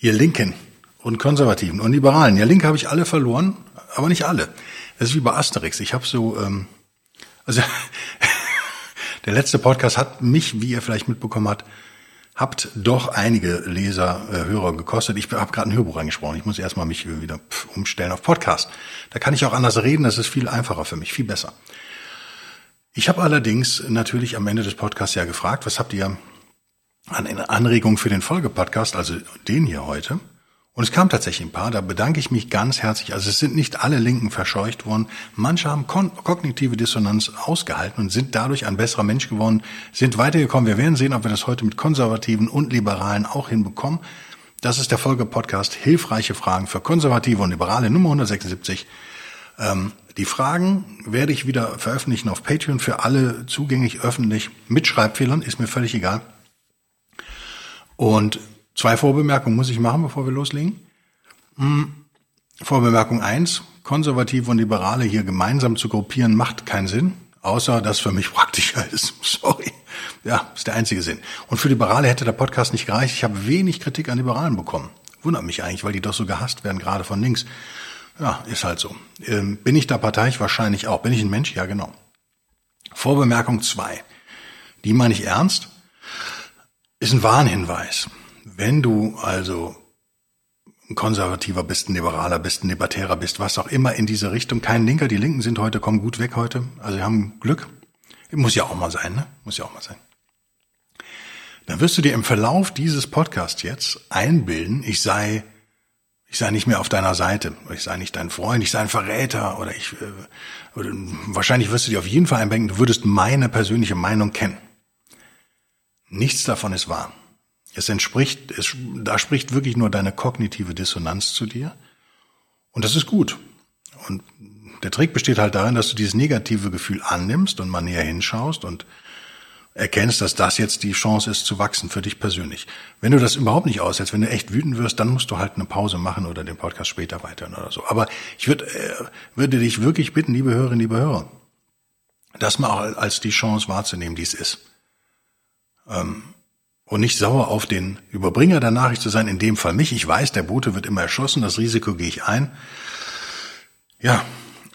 Ihr Linken und Konservativen und Liberalen. Ja, Linke habe ich alle verloren, aber nicht alle. Das ist wie bei Asterix. Ich habe so, ähm, also der letzte Podcast hat mich, wie ihr vielleicht mitbekommen habt, habt doch einige Leser, äh, Hörer gekostet. Ich habe gerade ein Hörbuch eingesprochen. Ich muss erstmal mich wieder umstellen auf Podcast. Da kann ich auch anders reden. Das ist viel einfacher für mich, viel besser. Ich habe allerdings natürlich am Ende des Podcasts ja gefragt, was habt ihr an eine Anregung für den Folgepodcast, also den hier heute. Und es kam tatsächlich ein paar, da bedanke ich mich ganz herzlich. Also es sind nicht alle Linken verscheucht worden. Manche haben kognitive Dissonanz ausgehalten und sind dadurch ein besserer Mensch geworden, sind weitergekommen. Wir werden sehen, ob wir das heute mit Konservativen und Liberalen auch hinbekommen. Das ist der Folgepodcast Hilfreiche Fragen für Konservative und Liberale Nummer 176. Ähm, die Fragen werde ich wieder veröffentlichen auf Patreon für alle zugänglich öffentlich mit Schreibfehlern, ist mir völlig egal. Und zwei Vorbemerkungen muss ich machen, bevor wir loslegen. Hm, Vorbemerkung eins: Konservative und Liberale hier gemeinsam zu gruppieren, macht keinen Sinn, außer dass für mich praktischer ist. Sorry. Ja, ist der einzige Sinn. Und für Liberale hätte der Podcast nicht gereicht. Ich habe wenig Kritik an Liberalen bekommen. Wundert mich eigentlich, weil die doch so gehasst werden, gerade von links. Ja, ist halt so. Ähm, bin ich da parteiisch? Wahrscheinlich auch. Bin ich ein Mensch? Ja, genau. Vorbemerkung zwei. Die meine ich ernst ist ein Warnhinweis. Wenn du also ein Konservativer bist, ein Liberaler bist, ein Libertärer bist, was auch immer in diese Richtung, kein Linker, die Linken sind heute, kommen gut weg heute, also sie haben Glück. Muss ja auch mal sein, ne? Muss ja auch mal sein. Dann wirst du dir im Verlauf dieses Podcasts jetzt einbilden, ich sei, ich sei nicht mehr auf deiner Seite, ich sei nicht dein Freund, ich sei ein Verräter oder ich, äh, oder wahrscheinlich wirst du dir auf jeden Fall einbilden, du würdest meine persönliche Meinung kennen. Nichts davon ist wahr. Es entspricht, es, da spricht wirklich nur deine kognitive Dissonanz zu dir. Und das ist gut. Und der Trick besteht halt darin, dass du dieses negative Gefühl annimmst und mal näher hinschaust und erkennst, dass das jetzt die Chance ist zu wachsen für dich persönlich. Wenn du das überhaupt nicht aushältst, wenn du echt wütend wirst, dann musst du halt eine Pause machen oder den Podcast später weiterhören oder so. Aber ich würde, äh, würde dich wirklich bitten, liebe Hörerinnen, liebe Hörer, das mal auch als die Chance wahrzunehmen, die es ist. Ähm, und nicht sauer auf den Überbringer der Nachricht zu sein, in dem Fall mich. Ich weiß, der Bote wird immer erschossen, das Risiko gehe ich ein. Ja,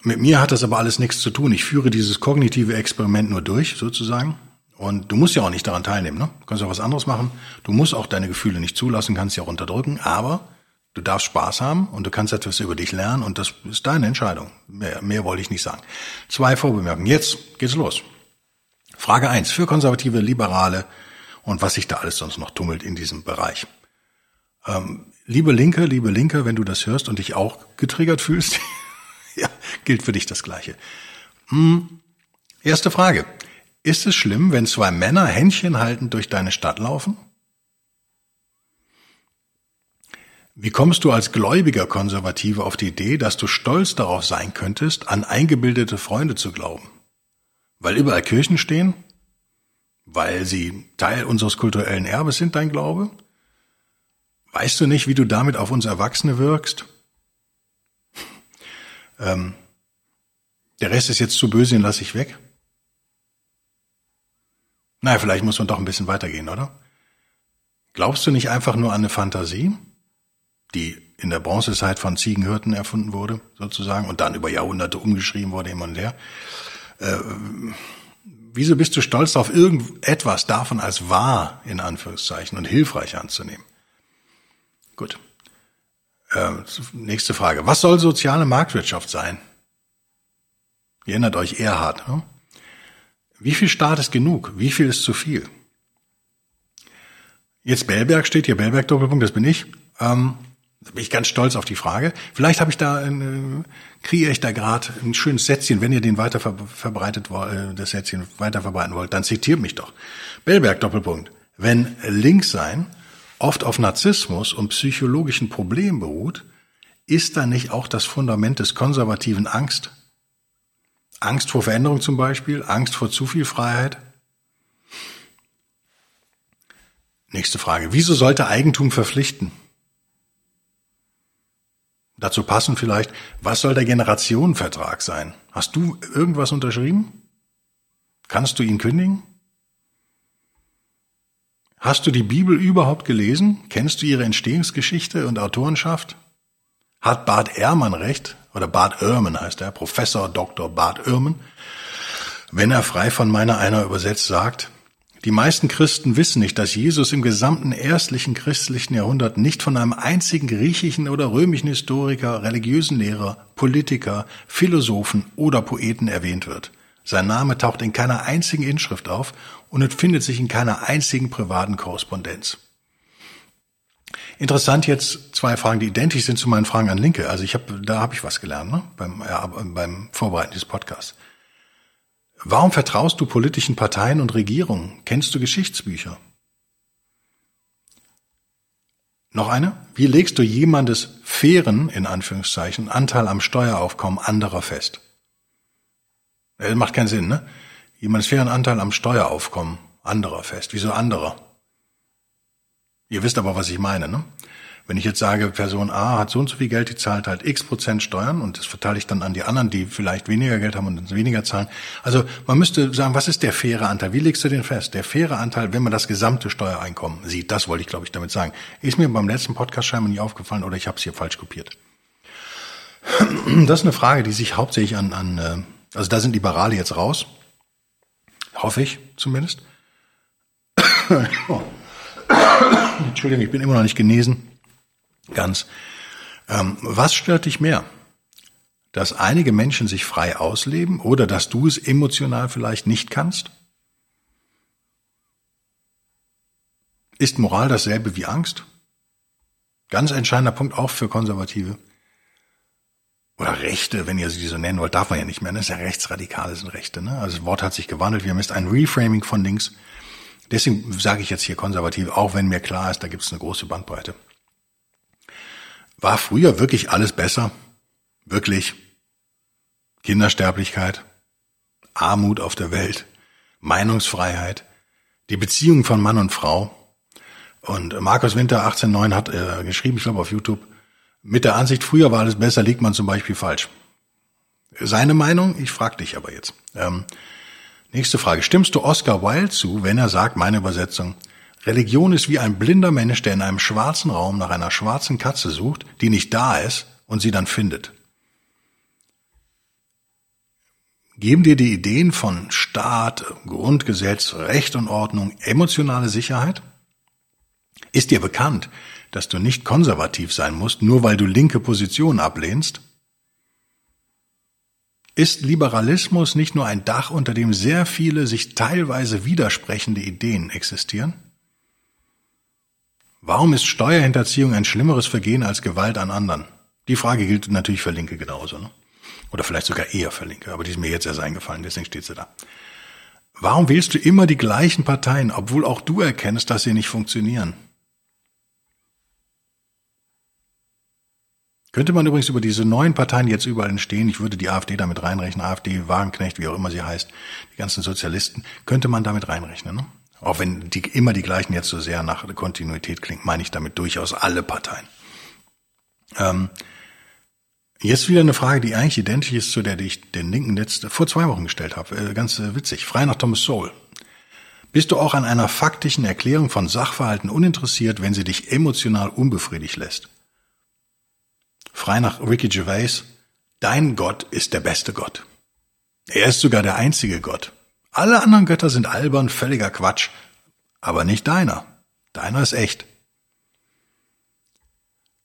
mit mir hat das aber alles nichts zu tun. Ich führe dieses kognitive Experiment nur durch, sozusagen. Und du musst ja auch nicht daran teilnehmen. Ne? Du kannst auch was anderes machen. Du musst auch deine Gefühle nicht zulassen, kannst sie auch unterdrücken. Aber du darfst Spaß haben und du kannst etwas über dich lernen und das ist deine Entscheidung. Mehr, mehr wollte ich nicht sagen. Zwei Vorbemerkungen. Jetzt geht's los. Frage eins Für konservative, liberale und was sich da alles sonst noch tummelt in diesem Bereich. Ähm, liebe Linke, liebe Linke, wenn du das hörst und dich auch getriggert fühlst, ja, gilt für dich das Gleiche. Hm. Erste Frage. Ist es schlimm, wenn zwei Männer Händchen haltend durch deine Stadt laufen? Wie kommst du als gläubiger Konservative auf die Idee, dass du stolz darauf sein könntest, an eingebildete Freunde zu glauben? Weil überall Kirchen stehen? Weil sie Teil unseres kulturellen Erbes sind, dein Glaube? Weißt du nicht, wie du damit auf uns Erwachsene wirkst? ähm, der Rest ist jetzt zu böse, den lasse ich weg. Naja, vielleicht muss man doch ein bisschen weitergehen, oder? Glaubst du nicht einfach nur an eine Fantasie, die in der Bronzezeit von Ziegenhirten erfunden wurde, sozusagen, und dann über Jahrhunderte umgeschrieben wurde, immer und her? Äh, wieso bist du stolz darauf, irgendetwas davon als wahr, in Anführungszeichen, und hilfreich anzunehmen? Gut. Äh, nächste Frage. Was soll soziale Marktwirtschaft sein? Ihr erinnert euch Erhard. Ne? Wie viel Staat ist genug? Wie viel ist zu viel? Jetzt Bellberg steht hier, Bellberg Doppelpunkt, das bin ich. Ähm, da bin ich ganz stolz auf die Frage. Vielleicht habe ich da, äh, kriege ich da gerade ein schönes Sätzchen, wenn ihr den weiter ver verbreitet äh, das Sätzchen weiter verbreiten wollt, dann zitiert mich doch. Bellberg Doppelpunkt. Wenn links sein oft auf Narzissmus und psychologischen Problemen beruht, ist da nicht auch das Fundament des konservativen Angst? Angst vor Veränderung zum Beispiel, Angst vor zu viel Freiheit? Nächste Frage. Wieso sollte Eigentum verpflichten? Dazu passen vielleicht, was soll der Generationenvertrag sein? Hast du irgendwas unterschrieben? Kannst du ihn kündigen? Hast du die Bibel überhaupt gelesen? Kennst du ihre Entstehungsgeschichte und Autorenschaft? Hat Bart Ehrmann recht, oder Bart Ehrman heißt er, Professor Dr. Bart Ehrman, wenn er frei von meiner einer übersetzt sagt, die meisten Christen wissen nicht, dass Jesus im gesamten erstlichen christlichen Jahrhundert nicht von einem einzigen griechischen oder römischen Historiker, religiösen Lehrer, Politiker, Philosophen oder Poeten erwähnt wird. Sein Name taucht in keiner einzigen Inschrift auf und findet sich in keiner einzigen privaten Korrespondenz. Interessant jetzt zwei Fragen, die identisch sind zu meinen Fragen an Linke. Also ich habe, da habe ich was gelernt ne? beim, ja, beim Vorbereiten dieses Podcasts. Warum vertraust du politischen Parteien und Regierungen? Kennst du Geschichtsbücher? Noch eine? Wie legst du jemandes fairen, in Anführungszeichen, Anteil am Steueraufkommen anderer fest? Das macht keinen Sinn, ne? Jemandes fairen Anteil am Steueraufkommen anderer fest. Wieso anderer? Ihr wisst aber, was ich meine, ne? Wenn ich jetzt sage, Person A hat so und so viel Geld, die zahlt halt x Prozent Steuern und das verteile ich dann an die anderen, die vielleicht weniger Geld haben und weniger zahlen. Also man müsste sagen, was ist der faire Anteil? Wie legst du den fest? Der faire Anteil, wenn man das gesamte Steuereinkommen sieht, das wollte ich, glaube ich, damit sagen. Ist mir beim letzten Podcast scheinbar nicht aufgefallen oder ich habe es hier falsch kopiert. Das ist eine Frage, die sich hauptsächlich an, an äh, also da sind Liberale jetzt raus. Hoffe ich zumindest. Entschuldigung, ich bin immer noch nicht genesen. Ganz. Ähm, was stört dich mehr? Dass einige Menschen sich frei ausleben oder dass du es emotional vielleicht nicht kannst? Ist Moral dasselbe wie Angst? Ganz entscheidender Punkt auch für Konservative. Oder Rechte, wenn ihr sie so nennen wollt, darf man ja nicht mehr. Das ist ja Rechtsradikale sind Rechte. Ne? Also das Wort hat sich gewandelt. Wir haben jetzt ein Reframing von links. Deswegen sage ich jetzt hier konservativ, auch wenn mir klar ist, da gibt es eine große Bandbreite. War früher wirklich alles besser? Wirklich? Kindersterblichkeit, Armut auf der Welt, Meinungsfreiheit, die Beziehung von Mann und Frau. Und Markus Winter 1809 hat äh, geschrieben, ich glaube auf YouTube, mit der Ansicht, früher war alles besser, liegt man zum Beispiel falsch. Seine Meinung, ich frage dich aber jetzt. Ähm, nächste Frage. Stimmst du Oscar Wilde zu, wenn er sagt, meine Übersetzung, Religion ist wie ein blinder Mensch, der in einem schwarzen Raum nach einer schwarzen Katze sucht, die nicht da ist und sie dann findet. Geben dir die Ideen von Staat, Grundgesetz, Recht und Ordnung emotionale Sicherheit? Ist dir bekannt, dass du nicht konservativ sein musst, nur weil du linke Positionen ablehnst? Ist Liberalismus nicht nur ein Dach, unter dem sehr viele sich teilweise widersprechende Ideen existieren? Warum ist Steuerhinterziehung ein schlimmeres Vergehen als Gewalt an anderen? Die Frage gilt natürlich für Linke genauso. Ne? Oder vielleicht sogar eher für Linke, aber die ist mir jetzt erst eingefallen, deswegen steht sie da. Warum wählst du immer die gleichen Parteien, obwohl auch du erkennst, dass sie nicht funktionieren? Könnte man übrigens über diese neuen Parteien, jetzt überall entstehen, ich würde die AfD damit reinrechnen, AfD, Wagenknecht, wie auch immer sie heißt, die ganzen Sozialisten, könnte man damit reinrechnen. Ne? Auch wenn die immer die gleichen jetzt so sehr nach Kontinuität klingt, meine ich damit durchaus alle Parteien. Ähm, jetzt wieder eine Frage, die eigentlich identisch ist zu der, die ich den Linken letzte, vor zwei Wochen gestellt habe. Äh, ganz äh, witzig. Frei nach Thomas Sowell. Bist du auch an einer faktischen Erklärung von Sachverhalten uninteressiert, wenn sie dich emotional unbefriedigt lässt? Frei nach Ricky Gervais. Dein Gott ist der beste Gott. Er ist sogar der einzige Gott. Alle anderen Götter sind albern, völliger Quatsch, aber nicht deiner. Deiner ist echt.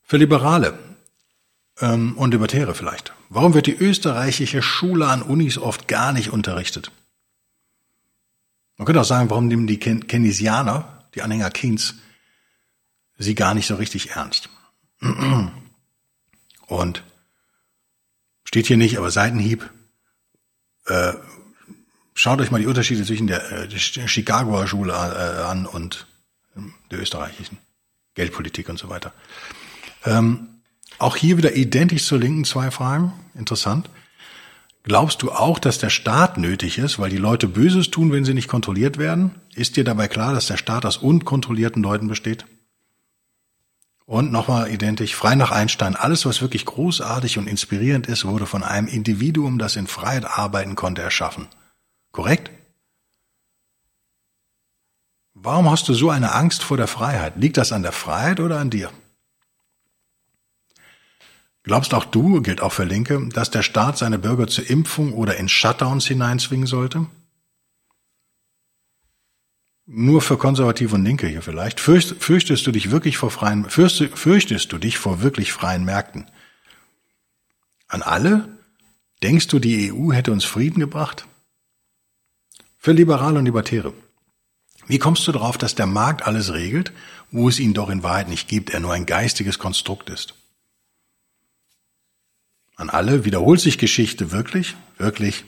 Für Liberale ähm, und Libertäre vielleicht. Warum wird die österreichische Schule an Unis oft gar nicht unterrichtet? Man könnte auch sagen, warum nehmen die Keynesianer, die Anhänger Keynes, sie gar nicht so richtig ernst. Und steht hier nicht, aber Seitenhieb, äh, Schaut euch mal die Unterschiede zwischen der, äh, der Chicagoer Schule äh, an und ähm, der österreichischen. Geldpolitik und so weiter. Ähm, auch hier wieder identisch zur Linken zwei Fragen. Interessant. Glaubst du auch, dass der Staat nötig ist, weil die Leute Böses tun, wenn sie nicht kontrolliert werden? Ist dir dabei klar, dass der Staat aus unkontrollierten Leuten besteht? Und nochmal identisch, frei nach Einstein, alles, was wirklich großartig und inspirierend ist, wurde von einem Individuum, das in Freiheit arbeiten konnte, erschaffen. Korrekt? Warum hast du so eine Angst vor der Freiheit? Liegt das an der Freiheit oder an dir? Glaubst auch du, gilt auch für Linke, dass der Staat seine Bürger zur Impfung oder in Shutdowns hineinzwingen sollte? Nur für Konservative und Linke hier vielleicht. Fürcht, fürchtest du dich wirklich vor freien, fürcht, fürchtest du dich vor wirklich freien Märkten? An alle? Denkst du, die EU hätte uns Frieden gebracht? Für Liberale und Libertäre. Wie kommst du darauf, dass der Markt alles regelt, wo es ihn doch in Wahrheit nicht gibt, er nur ein geistiges Konstrukt ist? An alle, wiederholt sich Geschichte wirklich? Wirklich?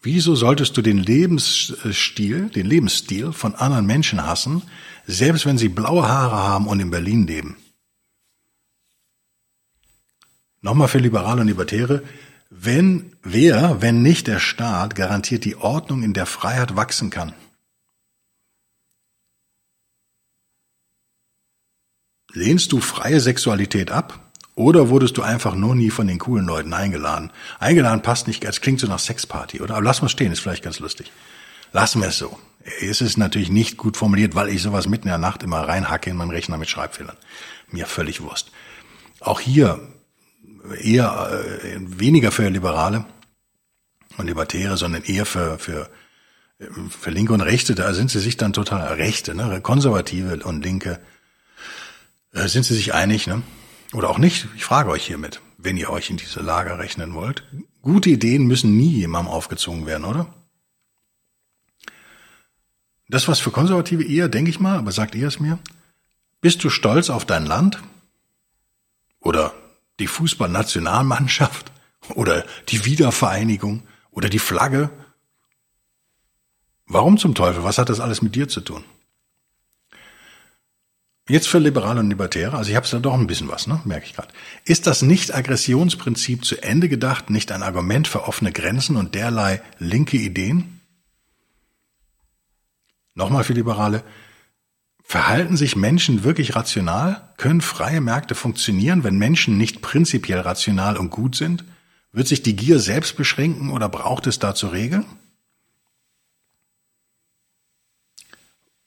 Wieso solltest du den Lebensstil, den Lebensstil von anderen Menschen hassen, selbst wenn sie blaue Haare haben und in Berlin leben? Nochmal für Liberale und Libertäre. Wenn, wer, wenn nicht der Staat, garantiert die Ordnung, in der Freiheit wachsen kann? Lehnst du freie Sexualität ab? Oder wurdest du einfach nur nie von den coolen Leuten eingeladen? Eingeladen passt nicht, es klingt so nach Sexparty, oder? Aber lass mal stehen, ist vielleicht ganz lustig. Lassen wir es so. Es ist natürlich nicht gut formuliert, weil ich sowas mitten in der Nacht immer reinhacke in meinen Rechner mit Schreibfehlern. Mir völlig Wurst. Auch hier eher äh, weniger für Liberale und Libertäre, sondern eher für, für, für Linke und Rechte. Da sind sie sich dann total Rechte, ne? Konservative und Linke. Äh, sind sie sich einig, ne? Oder auch nicht. Ich frage euch hiermit, wenn ihr euch in diese Lager rechnen wollt. Gute Ideen müssen nie jemandem aufgezogen werden, oder? Das was für Konservative eher, denke ich mal, aber sagt ihr es mir? Bist du stolz auf dein Land? Oder die Fußballnationalmannschaft? Oder die Wiedervereinigung? Oder die Flagge? Warum zum Teufel? Was hat das alles mit dir zu tun? Jetzt für Liberale und Libertäre, also ich habe da doch ein bisschen was, ne? merke ich gerade. Ist das Nicht-Aggressionsprinzip zu Ende gedacht nicht ein Argument für offene Grenzen und derlei linke Ideen? Nochmal für Liberale. Verhalten sich Menschen wirklich rational? Können freie Märkte funktionieren, wenn Menschen nicht prinzipiell rational und gut sind? Wird sich die Gier selbst beschränken oder braucht es dazu Regeln?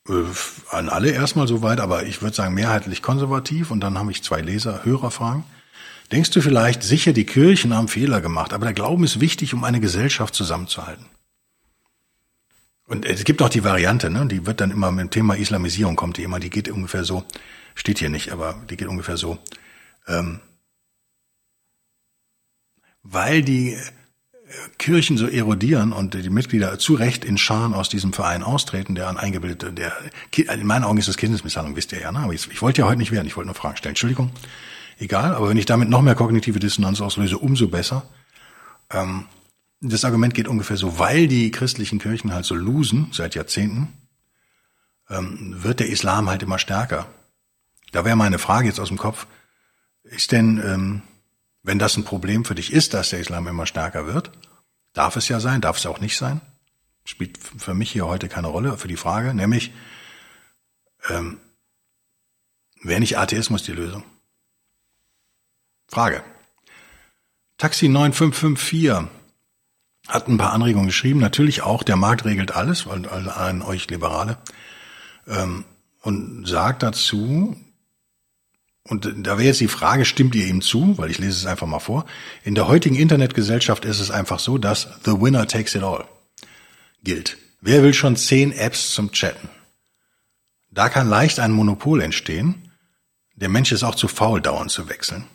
Äh, an alle erstmal soweit, aber ich würde sagen mehrheitlich konservativ und dann habe ich zwei Leser, Hörerfragen. Denkst du vielleicht, sicher die Kirchen haben Fehler gemacht, aber der Glauben ist wichtig, um eine Gesellschaft zusammenzuhalten. Und es gibt auch die Variante, ne, die wird dann immer mit dem Thema Islamisierung kommt die immer, die geht ungefähr so, steht hier nicht, aber die geht ungefähr so. Ähm, weil die Kirchen so erodieren und die Mitglieder zu Recht in Scharen aus diesem Verein austreten, der an eingebildete, der, in meinen Augen ist das Kindesmisshandlung, wisst ihr ja, ne? Aber ich, ich wollte ja heute nicht werden, ich wollte nur Fragen stellen. Entschuldigung. Egal, aber wenn ich damit noch mehr kognitive Dissonanz auslöse, umso besser. Ähm, das Argument geht ungefähr so, weil die christlichen Kirchen halt so losen seit Jahrzehnten, ähm, wird der Islam halt immer stärker. Da wäre meine Frage jetzt aus dem Kopf, ist denn, ähm, wenn das ein Problem für dich ist, dass der Islam immer stärker wird, darf es ja sein, darf es auch nicht sein, spielt für mich hier heute keine Rolle für die Frage, nämlich, ähm, wäre nicht Atheismus die Lösung? Frage. Taxi 9554 hat ein paar Anregungen geschrieben. Natürlich auch, der Markt regelt alles, weil an euch Liberale. Ähm, und sagt dazu, und da wäre jetzt die Frage, stimmt ihr ihm zu? Weil ich lese es einfach mal vor. In der heutigen Internetgesellschaft ist es einfach so, dass the winner takes it all gilt. Wer will schon zehn Apps zum Chatten? Da kann leicht ein Monopol entstehen. Der Mensch ist auch zu faul, dauernd zu wechseln.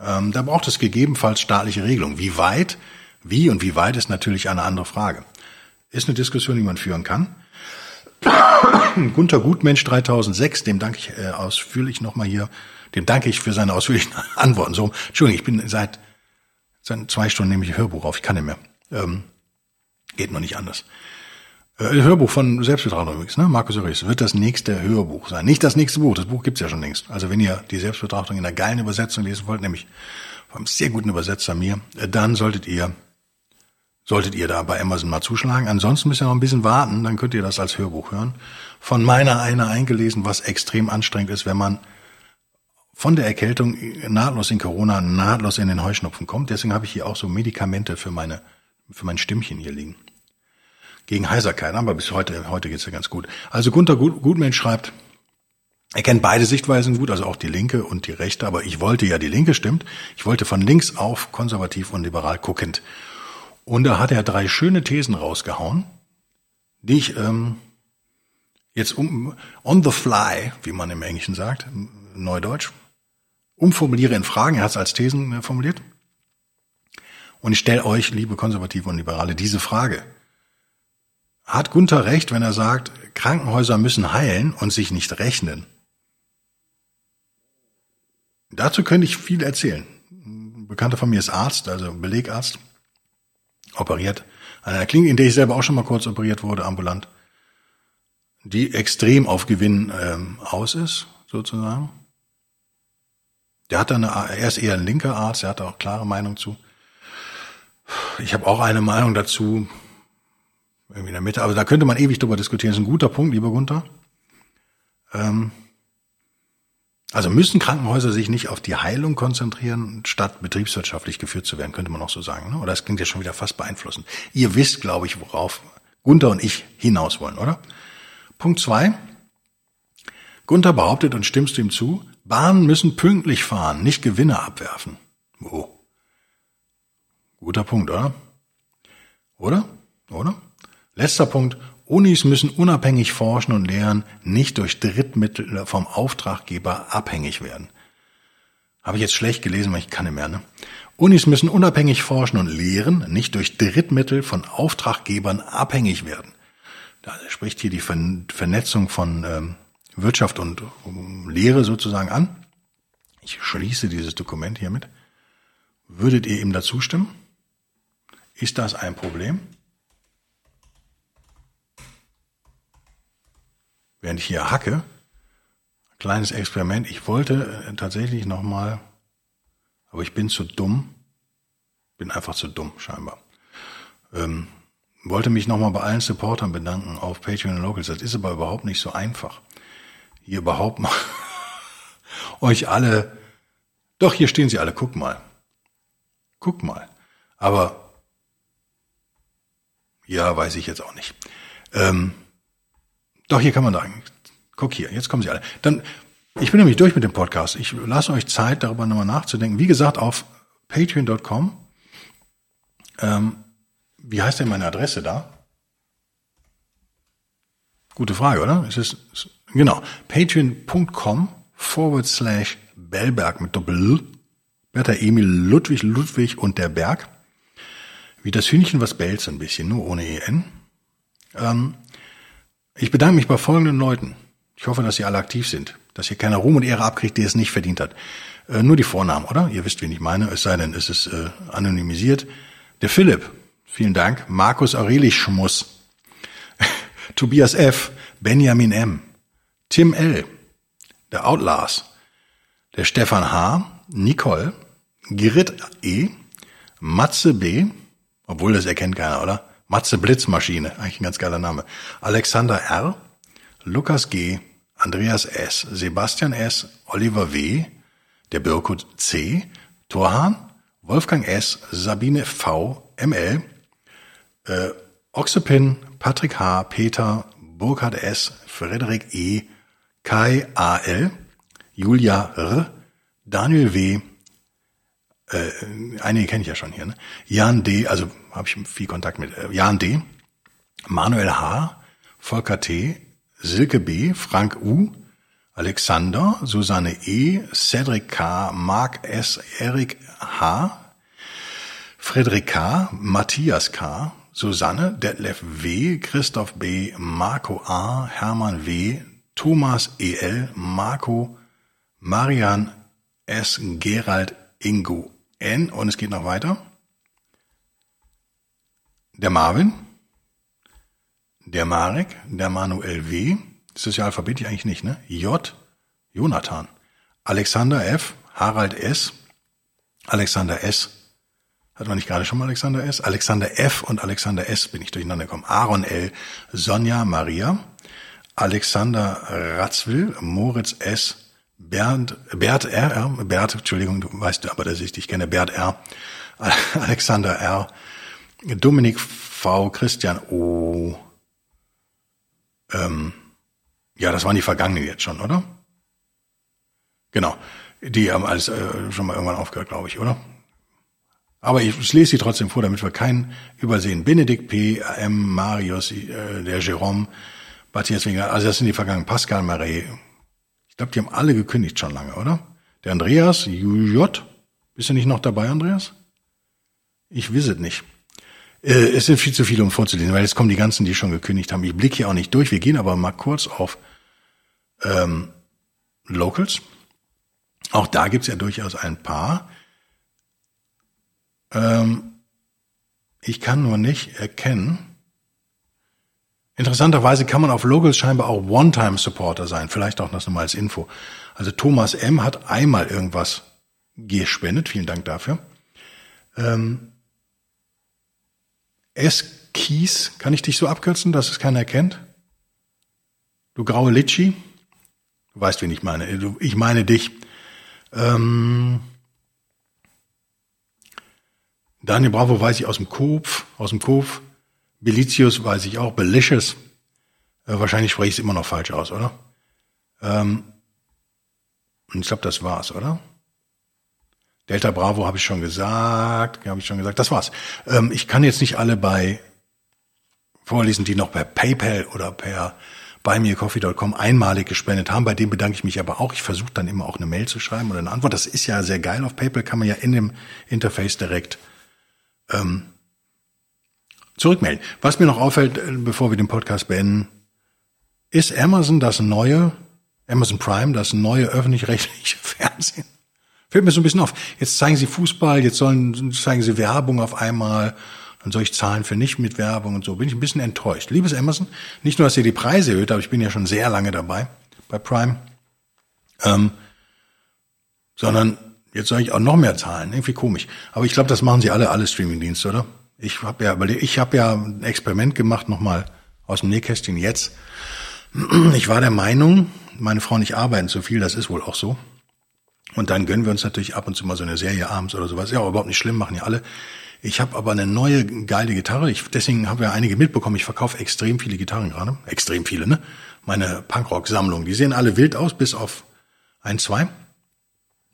Ähm, da braucht es gegebenenfalls staatliche Regelung. Wie weit, wie und wie weit ist natürlich eine andere Frage. Ist eine Diskussion, die man führen kann. Gunter Gutmensch 3006, dem danke ich äh, ausführlich nochmal hier dem danke ich für seine ausführlichen Antworten. So, Entschuldigung, ich bin seit, seit zwei Stunden nehme ich Hörbuch auf, ich kann nicht mehr. Ähm, geht noch nicht anders. Äh, Hörbuch von Selbstbetrachtung übrigens, ne? Markus Aurelius, wird das nächste Hörbuch sein. Nicht das nächste Buch, das Buch gibt's ja schon längst. Also wenn ihr die Selbstbetrachtung in einer geilen Übersetzung lesen wollt, nämlich vom sehr guten Übersetzer mir, äh, dann solltet ihr solltet ihr da bei Amazon mal zuschlagen. Ansonsten müsst ihr noch ein bisschen warten, dann könnt ihr das als Hörbuch hören. Von meiner einer eingelesen, was extrem anstrengend ist, wenn man von der Erkältung nahtlos in Corona, nahtlos in den Heuschnupfen kommt. Deswegen habe ich hier auch so Medikamente für meine, für mein Stimmchen hier liegen. Gegen Heiserkeit, aber bis heute, heute geht's ja ganz gut. Also Gunther Gutmensch schreibt, er kennt beide Sichtweisen gut, also auch die linke und die rechte, aber ich wollte ja, die linke stimmt, ich wollte von links auf konservativ und liberal guckend. Und da hat er drei schöne Thesen rausgehauen, die ich ähm, jetzt um, on the fly, wie man im Englischen sagt, Neudeutsch, umformuliere in Fragen. Er hat es als Thesen äh, formuliert. Und ich stelle euch, liebe Konservative und Liberale, diese Frage. Hat Gunther recht, wenn er sagt, Krankenhäuser müssen heilen und sich nicht rechnen? Dazu könnte ich viel erzählen. Ein Bekannter von mir ist Arzt, also Belegarzt, operiert an einer Klinik, in der ich selber auch schon mal kurz operiert wurde, ambulant, die extrem auf Gewinn ähm, aus ist, sozusagen. Der hat dann eine, er ist eher ein linker Arzt, er hat auch klare Meinung zu. Ich habe auch eine Meinung dazu, irgendwie in der Mitte, aber da könnte man ewig drüber diskutieren. Das ist ein guter Punkt, lieber Gunther. Ähm, also müssen Krankenhäuser sich nicht auf die Heilung konzentrieren, statt betriebswirtschaftlich geführt zu werden, könnte man auch so sagen. Ne? Oder das klingt ja schon wieder fast beeinflussend. Ihr wisst, glaube ich, worauf Gunther und ich hinaus wollen, oder? Punkt zwei. Gunther behauptet und stimmst du ihm zu, Bahnen müssen pünktlich fahren, nicht Gewinne abwerfen. Oh. Guter Punkt, oder? Oder? Oder? Letzter Punkt. Unis müssen unabhängig forschen und lehren, nicht durch Drittmittel vom Auftraggeber abhängig werden. Habe ich jetzt schlecht gelesen, weil ich kann nicht mehr, ne? Unis müssen unabhängig forschen und lehren, nicht durch Drittmittel von Auftraggebern abhängig werden. Da spricht hier die Vernetzung von ähm, Wirtschaft und Lehre sozusagen an. Ich schließe dieses Dokument hiermit. Würdet ihr ihm dazu stimmen? Ist das ein Problem? Während ich hier hacke, kleines Experiment. Ich wollte äh, tatsächlich nochmal, aber ich bin zu dumm, bin einfach zu dumm scheinbar. Ähm, wollte mich nochmal bei allen Supportern bedanken auf Patreon und Locals. Das ist aber überhaupt nicht so einfach. Hier überhaupt mal euch alle, doch hier stehen sie alle, guck mal. Guck mal. Aber ja, weiß ich jetzt auch nicht. Ähm, doch, hier kann man sagen. Guck hier, jetzt kommen sie alle. Dann, ich bin nämlich durch mit dem Podcast. Ich lasse euch Zeit, darüber nochmal nachzudenken. Wie gesagt, auf patreon.com. Ähm, wie heißt denn meine Adresse da? Gute Frage, oder? Es ist, genau, patreon.com forward slash Bellberg mit Doppel Bertha Emil Ludwig Ludwig und der Berg. Wie das Hühnchen, was bellt so ein bisschen, nur ohne EN. Ähm, ich bedanke mich bei folgenden Leuten. Ich hoffe, dass ihr alle aktiv sind, dass hier keiner Ruhm und Ehre abkriegt, der es nicht verdient hat. Äh, nur die Vornamen, oder? Ihr wisst, wen ich meine, es sei denn, es ist äh, anonymisiert. Der Philipp, vielen Dank. Markus Aurelius Schmuss. Tobias F., Benjamin M., Tim L., der Outlaws, der Stefan H., Nicole, Gerrit E., Matze B., obwohl das erkennt keiner, oder? Matze Blitzmaschine, eigentlich ein ganz geiler Name. Alexander R., Lukas G., Andreas S., Sebastian S., Oliver W., der Birko C., Torhan, Wolfgang S., Sabine V., ML, äh, Oxepin, Patrick H., Peter, Burkhard S., Frederik E., Kai A.L., Julia R., Daniel W., äh, einige kenne ich ja schon hier, ne? Jan D., also habe ich viel Kontakt mit, äh, Jan D., Manuel H., Volker T., Silke B., Frank U., Alexander, Susanne E., Cedric K., Mark S., Erik H., Friedrich K., Matthias K., Susanne, Detlef W., Christoph B., Marco A., Hermann W., Thomas E.L., Marco, Marian S., Gerald Ingo N. Und es geht noch weiter. Der Marvin, der Marek, der Manuel W. Das ist ja alphabetisch eigentlich nicht, ne? J. Jonathan. Alexander F. Harald S. Alexander S. Hat man nicht gerade schon mal Alexander S? Alexander F. und Alexander S. bin ich durcheinander gekommen. Aaron L. Sonja Maria. Alexander Ratzwill. Moritz S. Bernd, Bert R. Bert, Entschuldigung, du weißt aber, dass ich dich kenne. Bert R. Alexander R. Dominik V. Christian O. Ähm, ja, das waren die vergangenen jetzt schon, oder? Genau. Die haben alles äh, schon mal irgendwann aufgehört, glaube ich, oder? Aber ich, lese sie trotzdem vor, damit wir keinen übersehen. Benedikt P., M., Marius, äh, der Jerome, Matthias Winger, also das sind die vergangenen. Pascal Marais. Ich glaube, die haben alle gekündigt schon lange, oder? Der Andreas, J. Bist du nicht noch dabei, Andreas? Ich weiß es nicht. Äh, es sind viel zu viele, um vorzulesen, weil jetzt kommen die ganzen, die schon gekündigt haben. Ich blicke hier auch nicht durch. Wir gehen aber mal kurz auf ähm, Locals. Auch da gibt's ja durchaus ein paar. Ähm, ich kann nur nicht erkennen. Interessanterweise kann man auf Locals scheinbar auch One-Time-Supporter sein. Vielleicht auch das nochmal als Info. Also Thomas M. hat einmal irgendwas gespendet. Vielen Dank dafür. Ähm, S. Kies, kann ich dich so abkürzen, dass es keiner erkennt? Du graue Litschi? Du weißt, wen ich meine. Ich meine dich. Ähm, Daniel Bravo weiß ich aus dem Kopf, aus dem Kopf. Belitius weiß ich auch. Belicious. Äh, wahrscheinlich spreche ich es immer noch falsch aus, oder? Ähm, ich glaube, das war's, oder? Delta Bravo habe ich schon gesagt, habe ich schon gesagt. Das war's. Ähm, ich kann jetzt nicht alle bei vorlesen, die noch per PayPal oder per buymeacoffee.com einmalig gespendet haben. Bei dem bedanke ich mich aber auch. Ich versuche dann immer auch eine Mail zu schreiben oder eine Antwort. Das ist ja sehr geil. Auf PayPal kann man ja in dem Interface direkt ähm, zurückmelden. Was mir noch auffällt, äh, bevor wir den Podcast beenden, ist Amazon das neue, Amazon Prime, das neue öffentlich-rechtliche Fernsehen. Fällt mir so ein bisschen auf. Jetzt zeigen sie Fußball, jetzt sollen, zeigen sie Werbung auf einmal dann soll ich zahlen für nicht mit Werbung und so. Bin ich ein bisschen enttäuscht. Liebes Amazon, nicht nur, dass ihr die Preise erhöht, aber ich bin ja schon sehr lange dabei bei Prime, ähm, sondern jetzt soll ich auch noch mehr zahlen. Irgendwie komisch. Aber ich glaube, das machen sie alle, alle Streamingdienste, oder? Ich habe ja, ich habe ja ein Experiment gemacht, nochmal aus dem Nähkästchen jetzt. Ich war der Meinung, meine Frau und ich arbeiten zu viel, das ist wohl auch so. Und dann gönnen wir uns natürlich ab und zu mal so eine Serie abends oder sowas. Ja, überhaupt nicht schlimm, machen ja alle. Ich habe aber eine neue geile Gitarre. Ich, deswegen haben wir einige mitbekommen. Ich verkaufe extrem viele Gitarren gerade. Extrem viele, ne? Meine Punkrock-Sammlung. Die sehen alle wild aus, bis auf ein, zwei.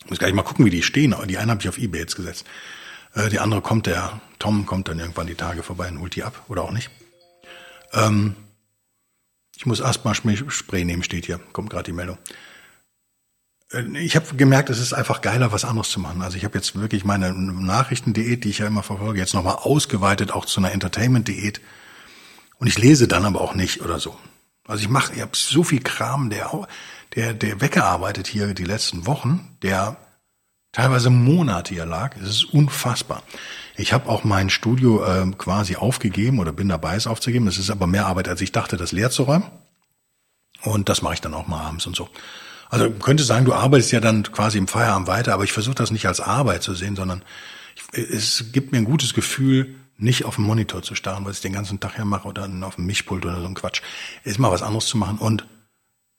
Ich muss gleich mal gucken, wie die stehen. Die eine habe ich auf Ebay jetzt gesetzt. Äh, die andere kommt, der Tom kommt dann irgendwann die Tage vorbei und holt die ab. Oder auch nicht. Ähm, ich muss Asthma-Spray nehmen, steht hier. Kommt gerade die Meldung. Äh, ich habe gemerkt, es ist einfach geiler, was anderes zu machen. Also ich habe jetzt wirklich meine Nachrichtendiät, die ich ja immer verfolge, jetzt nochmal ausgeweitet, auch zu einer Entertainment-Diät. Und ich lese dann aber auch nicht oder so. Also ich mache, ich habe so viel Kram, der, der, der weggearbeitet hier die letzten Wochen, der teilweise Monate hier lag. Es ist unfassbar. Ich habe auch mein Studio äh, quasi aufgegeben oder bin dabei, es aufzugeben. Es ist aber mehr Arbeit, als ich dachte, das leer zu räumen. Und das mache ich dann auch mal abends und so. Also könnte sagen, du arbeitest ja dann quasi im Feierabend weiter, aber ich versuche das nicht als Arbeit zu sehen, sondern ich, es gibt mir ein gutes Gefühl, nicht auf dem Monitor zu starren, was ich den ganzen Tag ja mache oder auf dem Mischpult oder so ein Quatsch. Ist mal was anderes zu machen und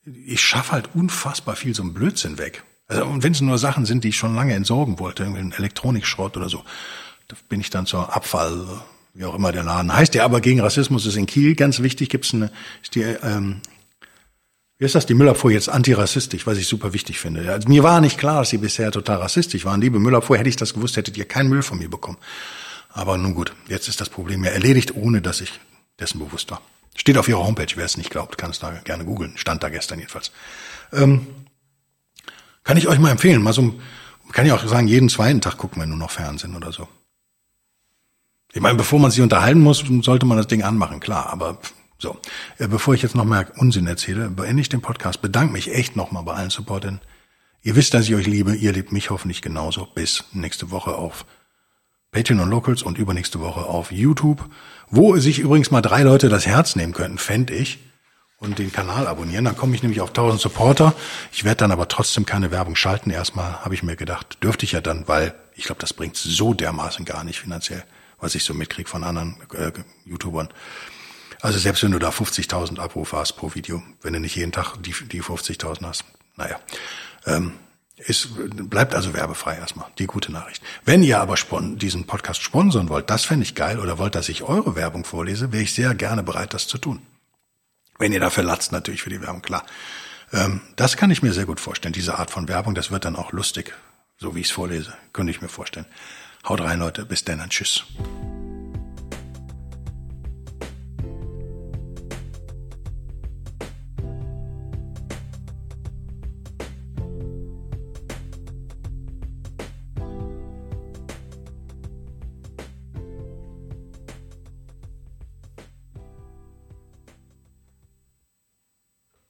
ich schaffe halt unfassbar viel so ein Blödsinn weg. Also, und wenn es nur Sachen sind, die ich schon lange entsorgen wollte, irgendwie ein Elektronikschrott oder so, da bin ich dann zur Abfall, wie auch immer der Laden heißt. Der aber gegen Rassismus ist in Kiel ganz wichtig, gibt's eine, ist die ähm, wie ist das, die Müllabfuhr jetzt antirassistisch, was ich super wichtig finde. Also mir war nicht klar, dass sie bisher total rassistisch waren. Liebe Müllabfuhr, hätte ich das gewusst, hättet ihr keinen Müll von mir bekommen. Aber nun gut, jetzt ist das Problem ja erledigt, ohne dass ich dessen bewusst war. Steht auf ihrer Homepage, wer es nicht glaubt, kann es da gerne googeln. Stand da gestern jedenfalls. Ähm, kann ich euch mal empfehlen. Mal so, kann ich auch sagen, jeden zweiten Tag gucken wir nur noch Fernsehen oder so. Ich meine, bevor man sich unterhalten muss, sollte man das Ding anmachen, klar. Aber so, äh, bevor ich jetzt noch mehr Unsinn erzähle, beende ich den Podcast. Bedanke mich echt nochmal bei allen Supportern. Ihr wisst, dass ich euch liebe. Ihr liebt mich hoffentlich genauso. Bis nächste Woche auf Patreon und Locals und übernächste Woche auf YouTube, wo sich übrigens mal drei Leute das Herz nehmen könnten, fände ich, und den Kanal abonnieren. Dann komme ich nämlich auf 1000 Supporter. Ich werde dann aber trotzdem keine Werbung schalten. Erstmal habe ich mir gedacht, dürfte ich ja dann, weil ich glaube, das bringt so dermaßen gar nicht finanziell, was ich so mitkriege von anderen äh, YouTubern. Also selbst wenn du da 50.000 Abrufe hast pro Video, wenn du nicht jeden Tag die, die 50.000 hast, naja, ähm, ist, bleibt also werbefrei erstmal. Die gute Nachricht. Wenn ihr aber diesen Podcast sponsern wollt, das fände ich geil, oder wollt, dass ich eure Werbung vorlese, wäre ich sehr gerne bereit, das zu tun. Wenn ihr dafür latzt, natürlich für die Werbung, klar. Ähm, das kann ich mir sehr gut vorstellen, diese Art von Werbung. Das wird dann auch lustig, so wie ich es vorlese. Könnte ich mir vorstellen. Haut rein, Leute. Bis dann. Tschüss.